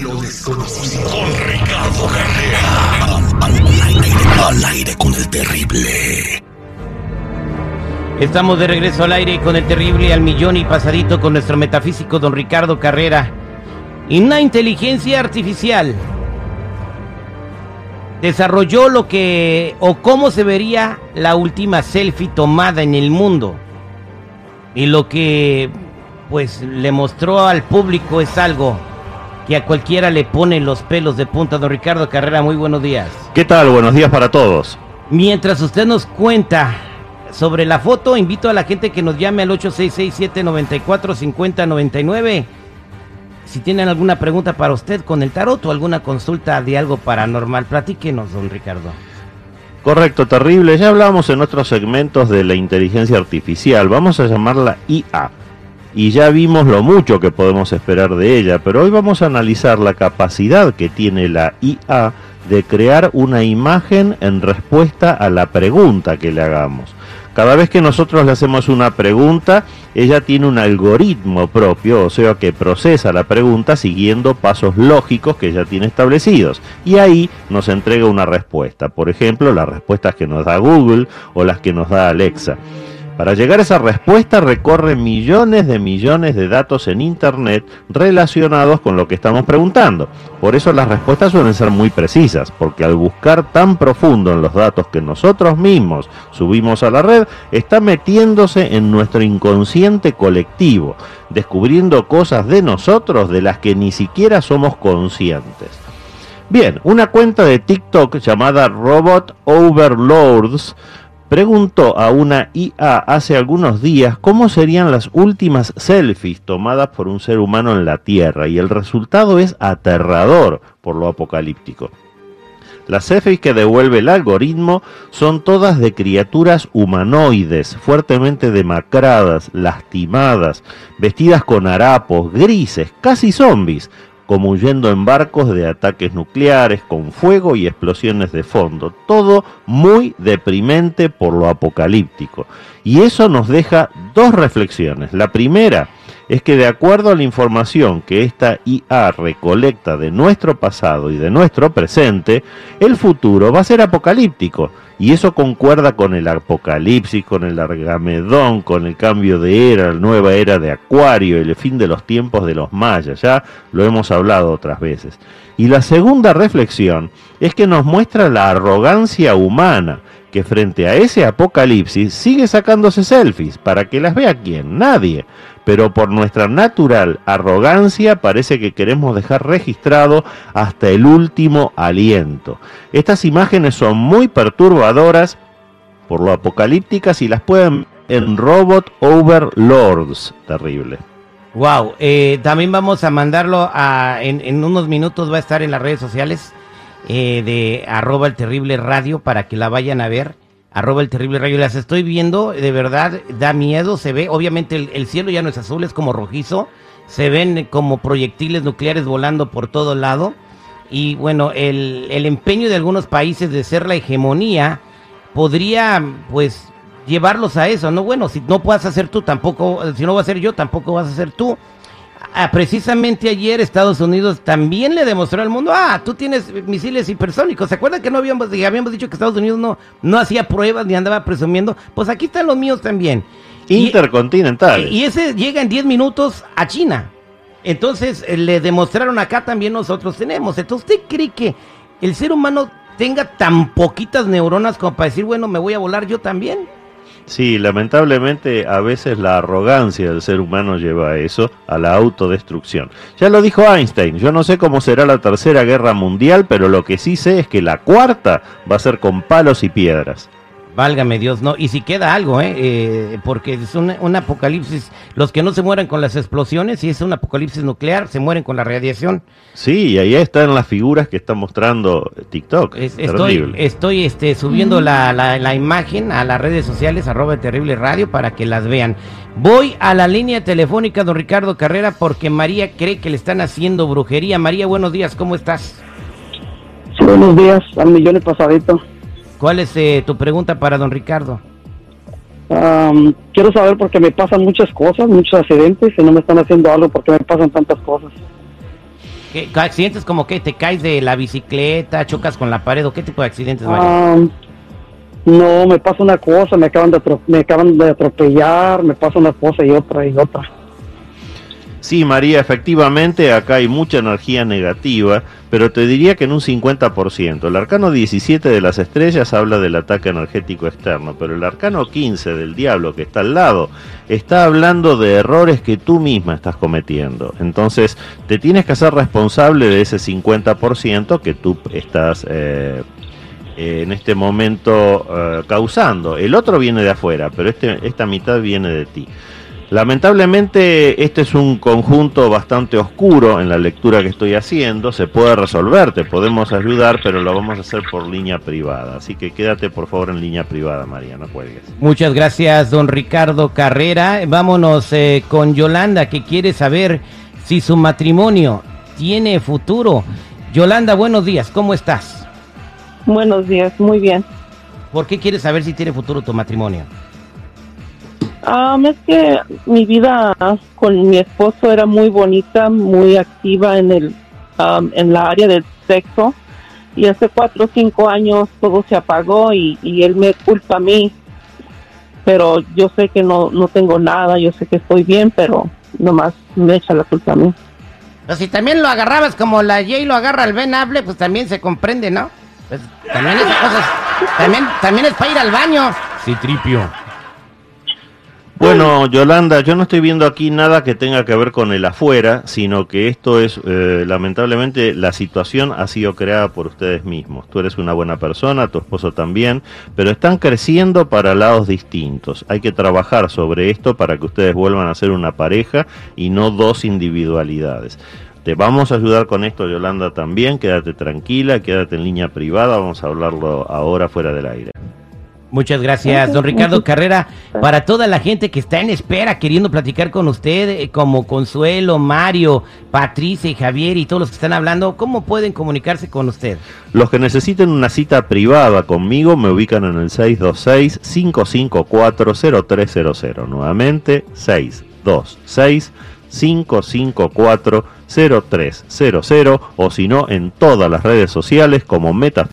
desconocido. Con Ricardo Carrera. Al, aire, al aire con el terrible. Estamos de regreso al aire con el terrible al millón y pasadito con nuestro metafísico don Ricardo Carrera. Y una inteligencia artificial desarrolló lo que o cómo se vería la última selfie tomada en el mundo. Y lo que pues le mostró al público es algo que a cualquiera le pone los pelos de punta. Don Ricardo Carrera, muy buenos días. ¿Qué tal? Buenos días para todos. Mientras usted nos cuenta sobre la foto, invito a la gente que nos llame al 866-794-5099. Si tienen alguna pregunta para usted con el tarot o alguna consulta de algo paranormal, platíquenos, don Ricardo. Correcto, terrible. Ya hablamos en otros segmentos de la inteligencia artificial. Vamos a llamarla IA. Y ya vimos lo mucho que podemos esperar de ella, pero hoy vamos a analizar la capacidad que tiene la IA de crear una imagen en respuesta a la pregunta que le hagamos. Cada vez que nosotros le hacemos una pregunta, ella tiene un algoritmo propio, o sea que procesa la pregunta siguiendo pasos lógicos que ya tiene establecidos. Y ahí nos entrega una respuesta. Por ejemplo, las respuestas que nos da Google o las que nos da Alexa. Para llegar a esa respuesta recorre millones de millones de datos en Internet relacionados con lo que estamos preguntando. Por eso las respuestas suelen ser muy precisas, porque al buscar tan profundo en los datos que nosotros mismos subimos a la red, está metiéndose en nuestro inconsciente colectivo, descubriendo cosas de nosotros de las que ni siquiera somos conscientes. Bien, una cuenta de TikTok llamada Robot Overlords preguntó a una IA hace algunos días cómo serían las últimas selfies tomadas por un ser humano en la Tierra y el resultado es aterrador por lo apocalíptico. Las selfies que devuelve el algoritmo son todas de criaturas humanoides, fuertemente demacradas, lastimadas, vestidas con harapos, grises, casi zombies, como huyendo en barcos de ataques nucleares, con fuego y explosiones de fondo. Todo muy deprimente por lo apocalíptico. Y eso nos deja dos reflexiones. La primera es que de acuerdo a la información que esta IA recolecta de nuestro pasado y de nuestro presente, el futuro va a ser apocalíptico. Y eso concuerda con el apocalipsis, con el argamedón, con el cambio de era, la nueva era de Acuario, el fin de los tiempos de los mayas, ya lo hemos hablado otras veces. Y la segunda reflexión es que nos muestra la arrogancia humana, que frente a ese apocalipsis sigue sacándose selfies, para que las vea quién, nadie pero por nuestra natural arrogancia parece que queremos dejar registrado hasta el último aliento. Estas imágenes son muy perturbadoras por lo apocalípticas y las pueden en Robot Overlords. Terrible. Wow, eh, también vamos a mandarlo a, en, unos minutos, va a estar en las redes sociales eh, de arroba el terrible radio para que la vayan a ver arroba el terrible rayo. Las estoy viendo, de verdad, da miedo, se ve, obviamente el, cielo ya no es azul, es como rojizo, se ven como proyectiles nucleares volando por todo lado. Y bueno, el, el empeño de algunos países de ser la hegemonía podría, pues, llevarlos a eso, ¿no? Bueno, si no puedas hacer tú, tampoco, si no va a ser yo, tampoco vas a hacer tú. Ah, precisamente ayer Estados Unidos también le demostró al mundo, ah, tú tienes misiles hipersónicos. ¿Se acuerdan que no habíamos, habíamos dicho que Estados Unidos no, no hacía pruebas ni andaba presumiendo? Pues aquí están los míos también. Intercontinental. Y, ese llega en 10 minutos a China. Entonces eh, le demostraron acá también nosotros tenemos. Entonces, ¿usted cree que el ser humano tenga tan poquitas neuronas como para decir, bueno, me voy a volar yo también? Sí, lamentablemente a veces la arrogancia del ser humano lleva a eso, a la autodestrucción. Ya lo dijo Einstein, yo no sé cómo será la tercera guerra mundial, pero lo que sí sé es que la cuarta va a ser con palos y piedras. Válgame Dios, no. Y si queda algo, ¿eh? eh porque es un, apocalipsis. Los que no se mueren con las explosiones, y es un apocalipsis nuclear, se mueren con la radiación. Sí, y ahí están las figuras que está mostrando TikTok. estoy estoy este, subiendo la, la, imagen a las redes sociales, arroba terrible radio, para que las vean. Voy a la línea telefónica, don Ricardo Carrera, porque María cree que le están haciendo brujería. María, buenos días, ¿cómo estás? Sí, buenos días, al millón de pasadito. ¿Cuál es eh, tu pregunta para don Ricardo? quiero saber por qué me pasan muchas cosas, muchos accidentes y no me están haciendo algo porque me pasan tantas cosas. ¿Qué, ¿Accidentes como que te caes de la bicicleta, chocas con la pared o qué tipo de accidentes, Mario? No, me pasa una cosa, me acaban, de me acaban de atropellar, me pasa una cosa y otra y otra. Sí, María, efectivamente acá hay mucha energía negativa, pero te diría que en un 50%. El arcano 17 de las estrellas habla del ataque energético externo, pero el arcano 15 del diablo que está al lado está hablando de errores que tú misma estás cometiendo. Entonces, te tienes que hacer responsable de ese 50% que tú estás... eh, en este momento eh, causando. El otro viene de afuera, pero este, esta mitad viene de ti. Lamentablemente este es un conjunto bastante oscuro en la lectura que estoy haciendo, se puede resolver, te podemos ayudar, pero lo vamos a hacer por línea privada. Así que quédate por favor en línea privada, María, no cuelgues. Muchas gracias, don Ricardo Carrera. Vámonos eh, con Yolanda, que quiere saber si su matrimonio tiene futuro. Yolanda, buenos días, ¿cómo estás? Buenos días, muy bien. ¿Por qué quieres saber si tiene futuro tu matrimonio? Am, es que mi vida con mi esposo era muy bonita, muy activa en el am, en la área del sexo y hace cuatro o cinco años todo se apagó y, y él me culpa a mí, pero yo sé que no no tengo nada, yo sé que estoy bien, pero nomás me echa la culpa a mí. Pues si también lo agarrabas como la Jay lo agarra al Ben Hable, pues también se comprende, ¿no? Pues también esas cosas, también, también es para ir al baño. Sí, tripio. Bueno, Yolanda, yo no estoy viendo aquí nada que tenga que ver con el afuera, sino que esto es, eh, lamentablemente, la situación ha sido creada por ustedes mismos. Tú eres una buena persona, tu esposo también, pero están creciendo para lados distintos. Hay que trabajar sobre esto para que ustedes vuelvan a ser una pareja y no dos individualidades. Te vamos a ayudar con esto, Yolanda, también. Quédate tranquila, quédate en línea privada. Vamos a hablarlo ahora fuera del aire. Muchas gracias, don Ricardo Carrera. Para toda la gente que está en espera queriendo platicar con usted, eh, como Consuelo, Mario, Patricia y Javier y todos los que están hablando, ¿cómo pueden comunicarse con usted? Los que necesiten una cita privada conmigo me ubican en el 626-554-0300. Nuevamente, 626-554-0300 o si no, en todas las redes sociales como Meta